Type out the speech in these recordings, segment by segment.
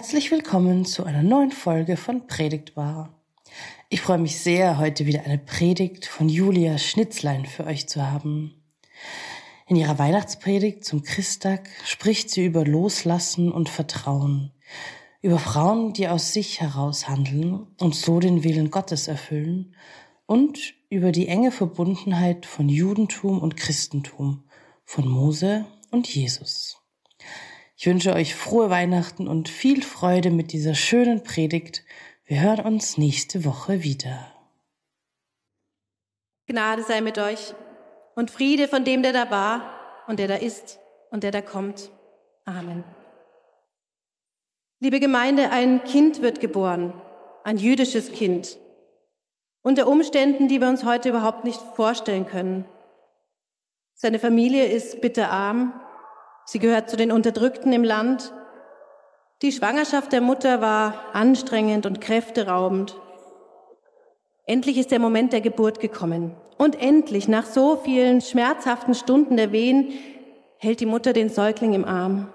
Herzlich willkommen zu einer neuen Folge von Predigtbar. Ich freue mich sehr, heute wieder eine Predigt von Julia Schnitzlein für euch zu haben. In ihrer Weihnachtspredigt zum Christtag spricht sie über Loslassen und Vertrauen, über Frauen, die aus sich heraus handeln und so den Willen Gottes erfüllen und über die enge Verbundenheit von Judentum und Christentum, von Mose und Jesus. Ich wünsche euch frohe Weihnachten und viel Freude mit dieser schönen Predigt. Wir hören uns nächste Woche wieder. Gnade sei mit euch und Friede von dem, der da war und der da ist und der da kommt. Amen. Liebe Gemeinde, ein Kind wird geboren, ein jüdisches Kind, unter Umständen, die wir uns heute überhaupt nicht vorstellen können. Seine Familie ist bitterarm, Sie gehört zu den Unterdrückten im Land. Die Schwangerschaft der Mutter war anstrengend und kräfteraubend. Endlich ist der Moment der Geburt gekommen. Und endlich, nach so vielen schmerzhaften Stunden der Wehen, hält die Mutter den Säugling im Arm.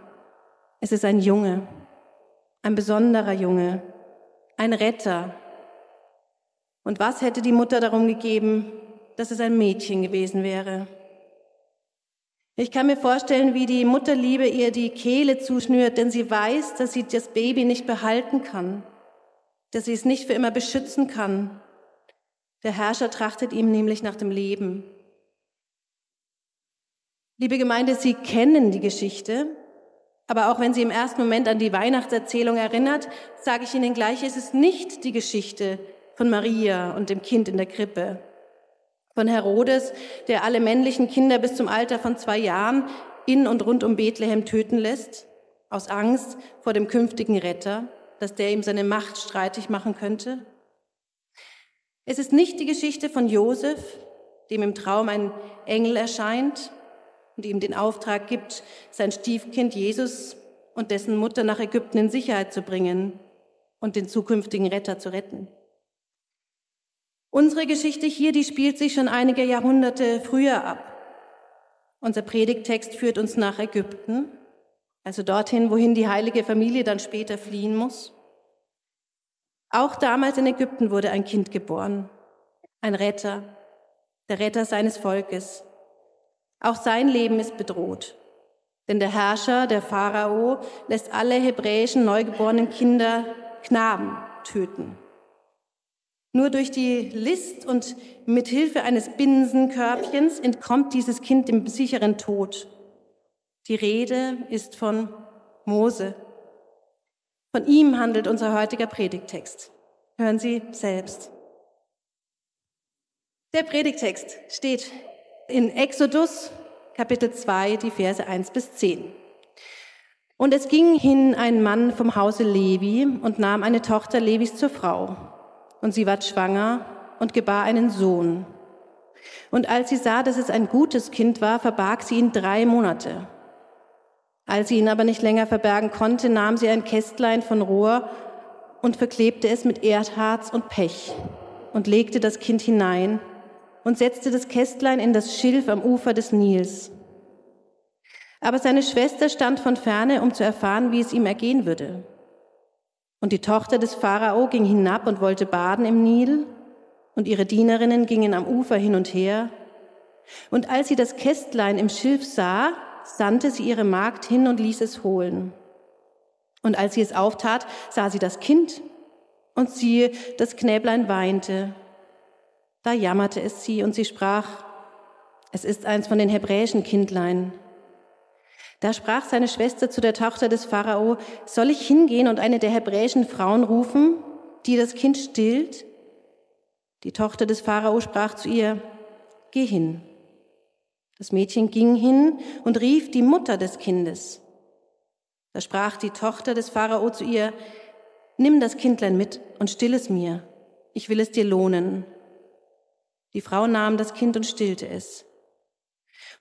Es ist ein Junge, ein besonderer Junge, ein Retter. Und was hätte die Mutter darum gegeben, dass es ein Mädchen gewesen wäre? Ich kann mir vorstellen, wie die Mutterliebe ihr die Kehle zuschnürt, denn sie weiß, dass sie das Baby nicht behalten kann, dass sie es nicht für immer beschützen kann. Der Herrscher trachtet ihm nämlich nach dem Leben. Liebe Gemeinde, Sie kennen die Geschichte, aber auch wenn sie im ersten Moment an die Weihnachtserzählung erinnert, sage ich Ihnen gleich, es ist nicht die Geschichte von Maria und dem Kind in der Krippe von Herodes, der alle männlichen Kinder bis zum Alter von zwei Jahren in und rund um Bethlehem töten lässt, aus Angst vor dem künftigen Retter, dass der ihm seine Macht streitig machen könnte. Es ist nicht die Geschichte von Josef, dem im Traum ein Engel erscheint und ihm den Auftrag gibt, sein Stiefkind Jesus und dessen Mutter nach Ägypten in Sicherheit zu bringen und den zukünftigen Retter zu retten. Unsere Geschichte hier, die spielt sich schon einige Jahrhunderte früher ab. Unser Predigtext führt uns nach Ägypten, also dorthin, wohin die heilige Familie dann später fliehen muss. Auch damals in Ägypten wurde ein Kind geboren, ein Retter, der Retter seines Volkes. Auch sein Leben ist bedroht, denn der Herrscher, der Pharao, lässt alle hebräischen neugeborenen Kinder Knaben töten. Nur durch die List und mit Hilfe eines Binsenkörbchens entkommt dieses Kind dem sicheren Tod. Die Rede ist von Mose. Von ihm handelt unser heutiger Predigtext. Hören Sie selbst. Der Predigtext steht in Exodus Kapitel 2, die Verse 1 bis 10. Und es ging hin ein Mann vom Hause Levi und nahm eine Tochter Levis zur Frau und sie ward schwanger und gebar einen Sohn. Und als sie sah, dass es ein gutes Kind war, verbarg sie ihn drei Monate. Als sie ihn aber nicht länger verbergen konnte, nahm sie ein Kästlein von Rohr und verklebte es mit Erdharz und Pech und legte das Kind hinein und setzte das Kästlein in das Schilf am Ufer des Nils. Aber seine Schwester stand von ferne, um zu erfahren, wie es ihm ergehen würde. Und die Tochter des Pharao ging hinab und wollte baden im Nil, und ihre Dienerinnen gingen am Ufer hin und her. Und als sie das Kästlein im Schilf sah, sandte sie ihre Magd hin und ließ es holen. Und als sie es auftat, sah sie das Kind, und siehe, das Knäblein weinte. Da jammerte es sie, und sie sprach, es ist eins von den hebräischen Kindlein. Da sprach seine Schwester zu der Tochter des Pharao, soll ich hingehen und eine der hebräischen Frauen rufen, die das Kind stillt? Die Tochter des Pharao sprach zu ihr, geh hin. Das Mädchen ging hin und rief die Mutter des Kindes. Da sprach die Tochter des Pharao zu ihr, nimm das Kindlein mit und still es mir, ich will es dir lohnen. Die Frau nahm das Kind und stillte es.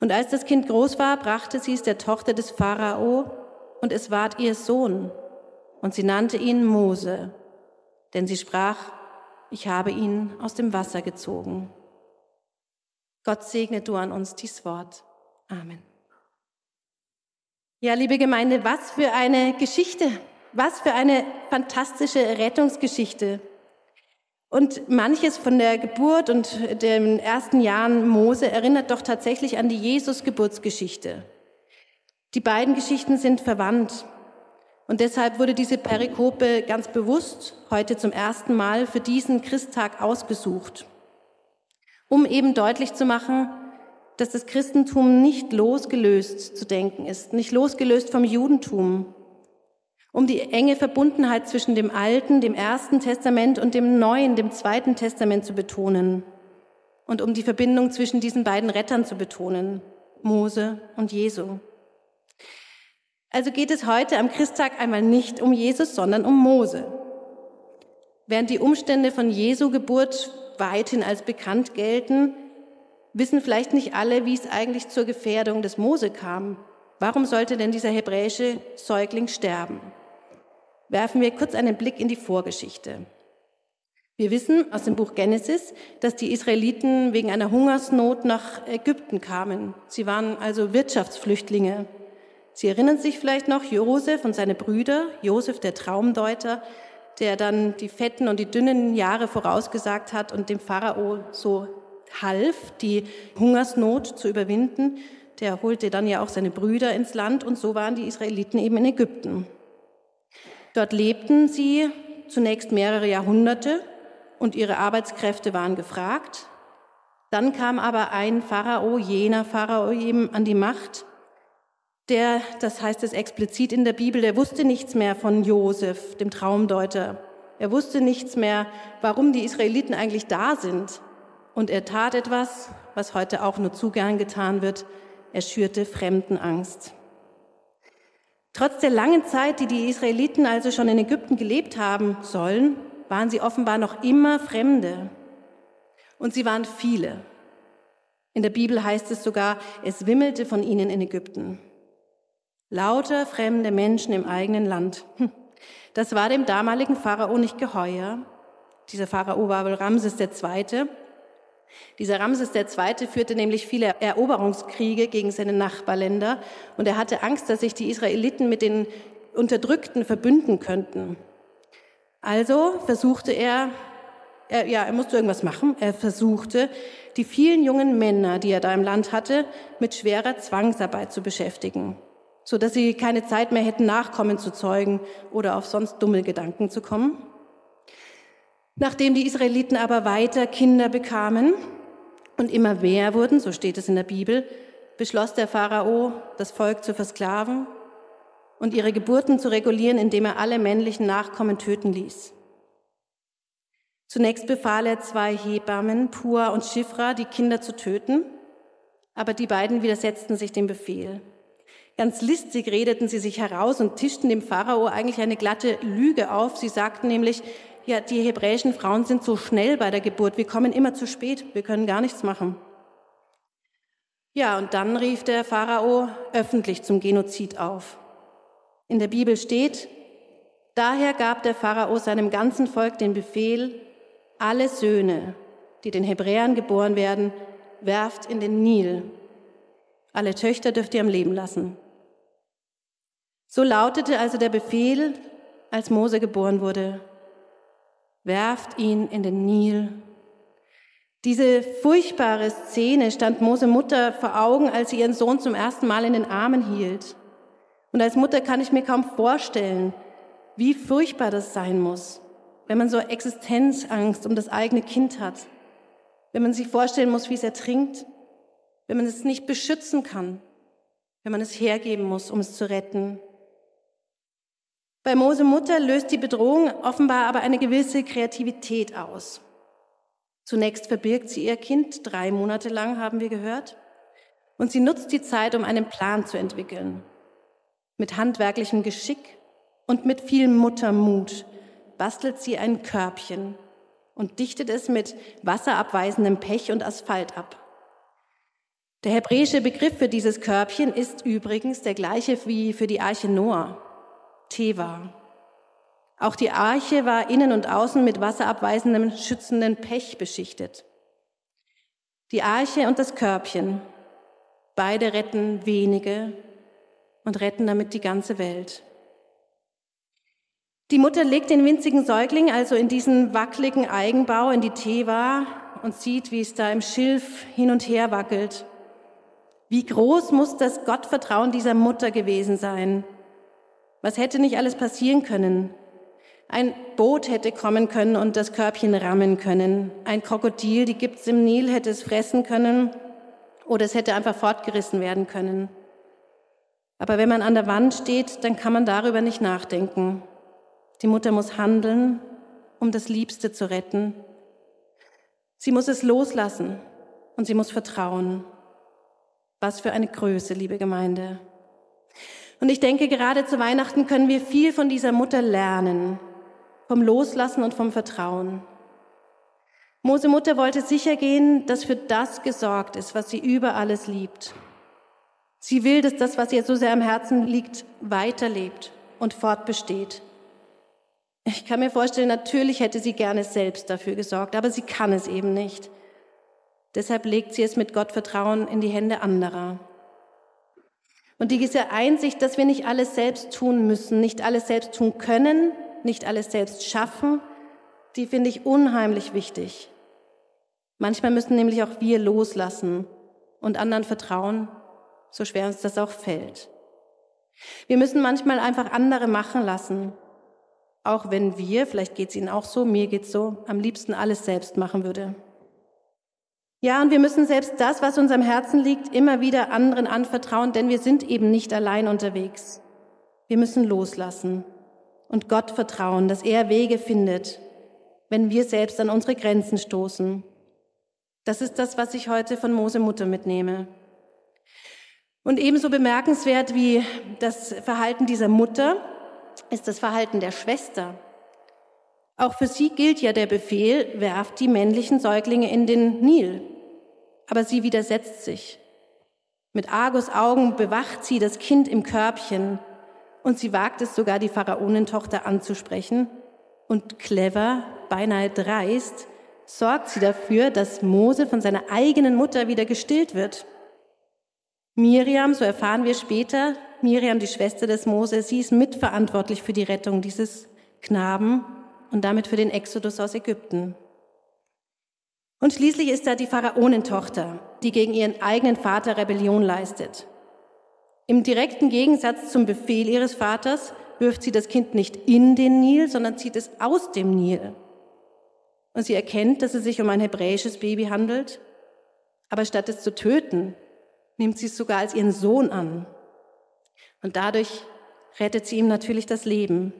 Und als das Kind groß war, brachte sie es der Tochter des Pharao, und es ward ihr Sohn, und sie nannte ihn Mose, denn sie sprach, ich habe ihn aus dem Wasser gezogen. Gott segne du an uns dies Wort. Amen. Ja, liebe Gemeinde, was für eine Geschichte. Was für eine fantastische Rettungsgeschichte. Und manches von der Geburt und den ersten Jahren Mose erinnert doch tatsächlich an die Jesus-Geburtsgeschichte. Die beiden Geschichten sind verwandt. Und deshalb wurde diese Perikope ganz bewusst heute zum ersten Mal für diesen Christtag ausgesucht, um eben deutlich zu machen, dass das Christentum nicht losgelöst zu denken ist, nicht losgelöst vom Judentum, um die enge Verbundenheit zwischen dem Alten, dem Ersten Testament und dem Neuen, dem Zweiten Testament zu betonen und um die Verbindung zwischen diesen beiden Rettern zu betonen, Mose und Jesu. Also geht es heute am Christtag einmal nicht um Jesus, sondern um Mose. Während die Umstände von Jesu Geburt weithin als bekannt gelten, wissen vielleicht nicht alle, wie es eigentlich zur Gefährdung des Mose kam. Warum sollte denn dieser hebräische Säugling sterben? Werfen wir kurz einen Blick in die Vorgeschichte. Wir wissen aus dem Buch Genesis, dass die Israeliten wegen einer Hungersnot nach Ägypten kamen. Sie waren also Wirtschaftsflüchtlinge. Sie erinnern sich vielleicht noch Josef und seine Brüder, Josef der Traumdeuter, der dann die fetten und die dünnen Jahre vorausgesagt hat und dem Pharao so half, die Hungersnot zu überwinden. Der holte dann ja auch seine Brüder ins Land und so waren die Israeliten eben in Ägypten. Dort lebten sie zunächst mehrere Jahrhunderte und ihre Arbeitskräfte waren gefragt. Dann kam aber ein Pharao, jener Pharao eben an die Macht, der, das heißt es explizit in der Bibel, der wusste nichts mehr von Josef, dem Traumdeuter. Er wusste nichts mehr, warum die Israeliten eigentlich da sind. Und er tat etwas, was heute auch nur zu gern getan wird. Er schürte Fremdenangst. Trotz der langen Zeit, die die Israeliten also schon in Ägypten gelebt haben sollen, waren sie offenbar noch immer Fremde. Und sie waren viele. In der Bibel heißt es sogar, es wimmelte von ihnen in Ägypten. Lauter fremde Menschen im eigenen Land. Hm. Das war dem damaligen Pharao nicht geheuer. Dieser Pharao war wohl Ramses II. Dieser Ramses II. führte nämlich viele Eroberungskriege gegen seine Nachbarländer und er hatte Angst, dass sich die Israeliten mit den Unterdrückten verbünden könnten. Also versuchte er, er, ja, er musste irgendwas machen. Er versuchte, die vielen jungen Männer, die er da im Land hatte, mit schwerer Zwangsarbeit zu beschäftigen, so dass sie keine Zeit mehr hätten, Nachkommen zu zeugen oder auf sonst dumme Gedanken zu kommen. Nachdem die Israeliten aber weiter Kinder bekamen und immer mehr wurden, so steht es in der Bibel, beschloss der Pharao, das Volk zu versklaven und ihre Geburten zu regulieren, indem er alle männlichen Nachkommen töten ließ. Zunächst befahl er zwei Hebammen, Pua und Shifra, die Kinder zu töten, aber die beiden widersetzten sich dem Befehl. Ganz listig redeten sie sich heraus und tischten dem Pharao eigentlich eine glatte Lüge auf. Sie sagten nämlich, ja, die hebräischen Frauen sind so schnell bei der Geburt, wir kommen immer zu spät, wir können gar nichts machen. Ja, und dann rief der Pharao öffentlich zum Genozid auf. In der Bibel steht, daher gab der Pharao seinem ganzen Volk den Befehl, alle Söhne, die den Hebräern geboren werden, werft in den Nil. Alle Töchter dürft ihr am Leben lassen. So lautete also der Befehl, als Mose geboren wurde werft ihn in den Nil. Diese furchtbare Szene stand Mose Mutter vor Augen, als sie ihren Sohn zum ersten Mal in den Armen hielt. Und als Mutter kann ich mir kaum vorstellen, wie furchtbar das sein muss, wenn man so Existenzangst um das eigene Kind hat, wenn man sich vorstellen muss, wie es ertrinkt, wenn man es nicht beschützen kann, wenn man es hergeben muss, um es zu retten. Bei Mose Mutter löst die Bedrohung offenbar aber eine gewisse Kreativität aus. Zunächst verbirgt sie ihr Kind, drei Monate lang haben wir gehört, und sie nutzt die Zeit, um einen Plan zu entwickeln. Mit handwerklichem Geschick und mit viel Muttermut bastelt sie ein Körbchen und dichtet es mit wasserabweisendem Pech und Asphalt ab. Der hebräische Begriff für dieses Körbchen ist übrigens der gleiche wie für die Arche Noah. Teva. Auch die Arche war innen und außen mit wasserabweisendem, schützenden Pech beschichtet. Die Arche und das Körbchen, beide retten wenige und retten damit die ganze Welt. Die Mutter legt den winzigen Säugling also in diesen wackeligen Eigenbau in die Teva und sieht, wie es da im Schilf hin und her wackelt. Wie groß muss das Gottvertrauen dieser Mutter gewesen sein? Was hätte nicht alles passieren können? Ein Boot hätte kommen können und das Körbchen rammen können. Ein Krokodil, die gibt's im Nil, hätte es fressen können oder es hätte einfach fortgerissen werden können. Aber wenn man an der Wand steht, dann kann man darüber nicht nachdenken. Die Mutter muss handeln, um das Liebste zu retten. Sie muss es loslassen und sie muss vertrauen. Was für eine Größe, liebe Gemeinde. Und ich denke, gerade zu Weihnachten können wir viel von dieser Mutter lernen, vom Loslassen und vom Vertrauen. Mose Mutter wollte sicher gehen, dass für das gesorgt ist, was sie über alles liebt. Sie will, dass das, was ihr so sehr am Herzen liegt, weiterlebt und fortbesteht. Ich kann mir vorstellen, natürlich hätte sie gerne selbst dafür gesorgt, aber sie kann es eben nicht. Deshalb legt sie es mit Gottvertrauen in die Hände anderer. Und diese Einsicht, dass wir nicht alles selbst tun müssen, nicht alles selbst tun können, nicht alles selbst schaffen, die finde ich unheimlich wichtig. Manchmal müssen nämlich auch wir loslassen und anderen vertrauen, so schwer uns das auch fällt. Wir müssen manchmal einfach andere machen lassen, auch wenn wir, vielleicht geht es Ihnen auch so, mir geht es so, am liebsten alles selbst machen würde. Ja, und wir müssen selbst das, was uns am Herzen liegt, immer wieder anderen anvertrauen, denn wir sind eben nicht allein unterwegs. Wir müssen loslassen und Gott vertrauen, dass er Wege findet, wenn wir selbst an unsere Grenzen stoßen. Das ist das, was ich heute von Mose Mutter mitnehme. Und ebenso bemerkenswert wie das Verhalten dieser Mutter ist das Verhalten der Schwester. Auch für sie gilt ja der Befehl, werft die männlichen Säuglinge in den Nil aber sie widersetzt sich. Mit Argus Augen bewacht sie das Kind im Körbchen und sie wagt es sogar, die Pharaonentochter anzusprechen. Und clever, beinahe dreist, sorgt sie dafür, dass Mose von seiner eigenen Mutter wieder gestillt wird. Miriam, so erfahren wir später, Miriam, die Schwester des Mose, sie ist mitverantwortlich für die Rettung dieses Knaben und damit für den Exodus aus Ägypten. Und schließlich ist da die Pharaonentochter, die gegen ihren eigenen Vater Rebellion leistet. Im direkten Gegensatz zum Befehl ihres Vaters wirft sie das Kind nicht in den Nil, sondern zieht es aus dem Nil. Und sie erkennt, dass es sich um ein hebräisches Baby handelt, aber statt es zu töten, nimmt sie es sogar als ihren Sohn an. Und dadurch rettet sie ihm natürlich das Leben.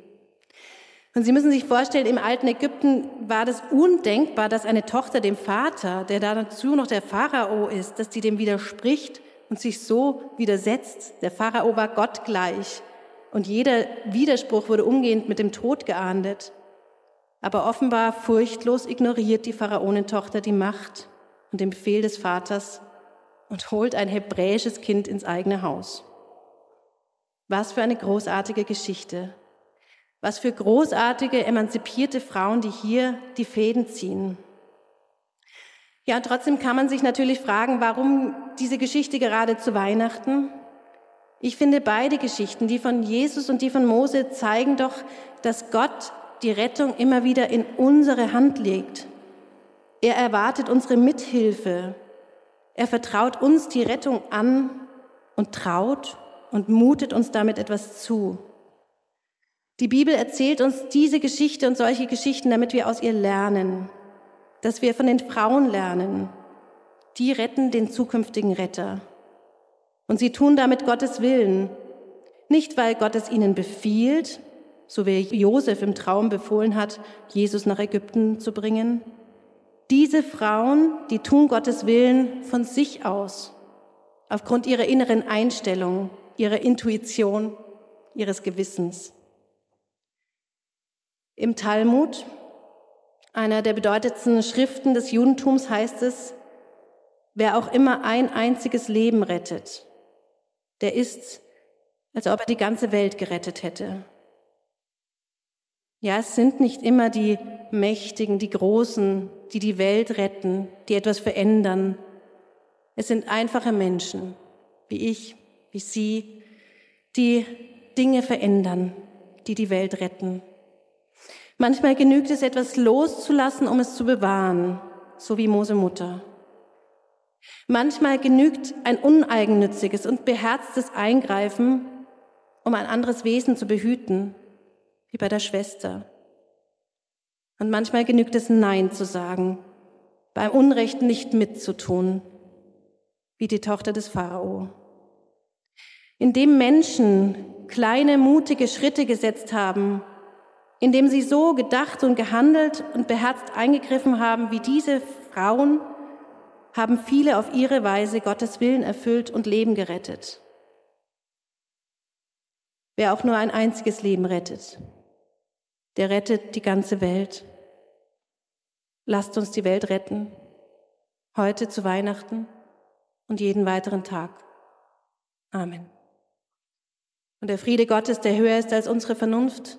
Und Sie müssen sich vorstellen, im alten Ägypten war das undenkbar, dass eine Tochter dem Vater, der dazu noch der Pharao ist, dass die dem widerspricht und sich so widersetzt. Der Pharao war Gott gleich und jeder Widerspruch wurde umgehend mit dem Tod geahndet. Aber offenbar furchtlos ignoriert die Pharaonentochter die Macht und den Befehl des Vaters und holt ein hebräisches Kind ins eigene Haus. Was für eine großartige Geschichte. Was für großartige, emanzipierte Frauen, die hier die Fäden ziehen. Ja, und trotzdem kann man sich natürlich fragen, warum diese Geschichte gerade zu Weihnachten? Ich finde beide Geschichten, die von Jesus und die von Mose, zeigen doch, dass Gott die Rettung immer wieder in unsere Hand legt. Er erwartet unsere Mithilfe. Er vertraut uns die Rettung an und traut und mutet uns damit etwas zu. Die Bibel erzählt uns diese Geschichte und solche Geschichten, damit wir aus ihr lernen, dass wir von den Frauen lernen. Die retten den zukünftigen Retter. Und sie tun damit Gottes Willen. Nicht, weil Gott es ihnen befiehlt, so wie Josef im Traum befohlen hat, Jesus nach Ägypten zu bringen. Diese Frauen, die tun Gottes Willen von sich aus, aufgrund ihrer inneren Einstellung, ihrer Intuition, ihres Gewissens. Im Talmud, einer der bedeutendsten Schriften des Judentums, heißt es, wer auch immer ein einziges Leben rettet, der ist, als ob er die ganze Welt gerettet hätte. Ja, es sind nicht immer die Mächtigen, die Großen, die die Welt retten, die etwas verändern. Es sind einfache Menschen, wie ich, wie Sie, die Dinge verändern, die die Welt retten Manchmal genügt es, etwas loszulassen, um es zu bewahren, so wie Mose Mutter. Manchmal genügt ein uneigennütziges und beherztes Eingreifen, um ein anderes Wesen zu behüten, wie bei der Schwester. Und manchmal genügt es Nein zu sagen, beim Unrecht nicht mitzutun, wie die Tochter des Pharao. Indem Menschen kleine, mutige Schritte gesetzt haben, indem sie so gedacht und gehandelt und beherzt eingegriffen haben wie diese Frauen, haben viele auf ihre Weise Gottes Willen erfüllt und Leben gerettet. Wer auch nur ein einziges Leben rettet, der rettet die ganze Welt. Lasst uns die Welt retten, heute zu Weihnachten und jeden weiteren Tag. Amen. Und der Friede Gottes, der höher ist als unsere Vernunft,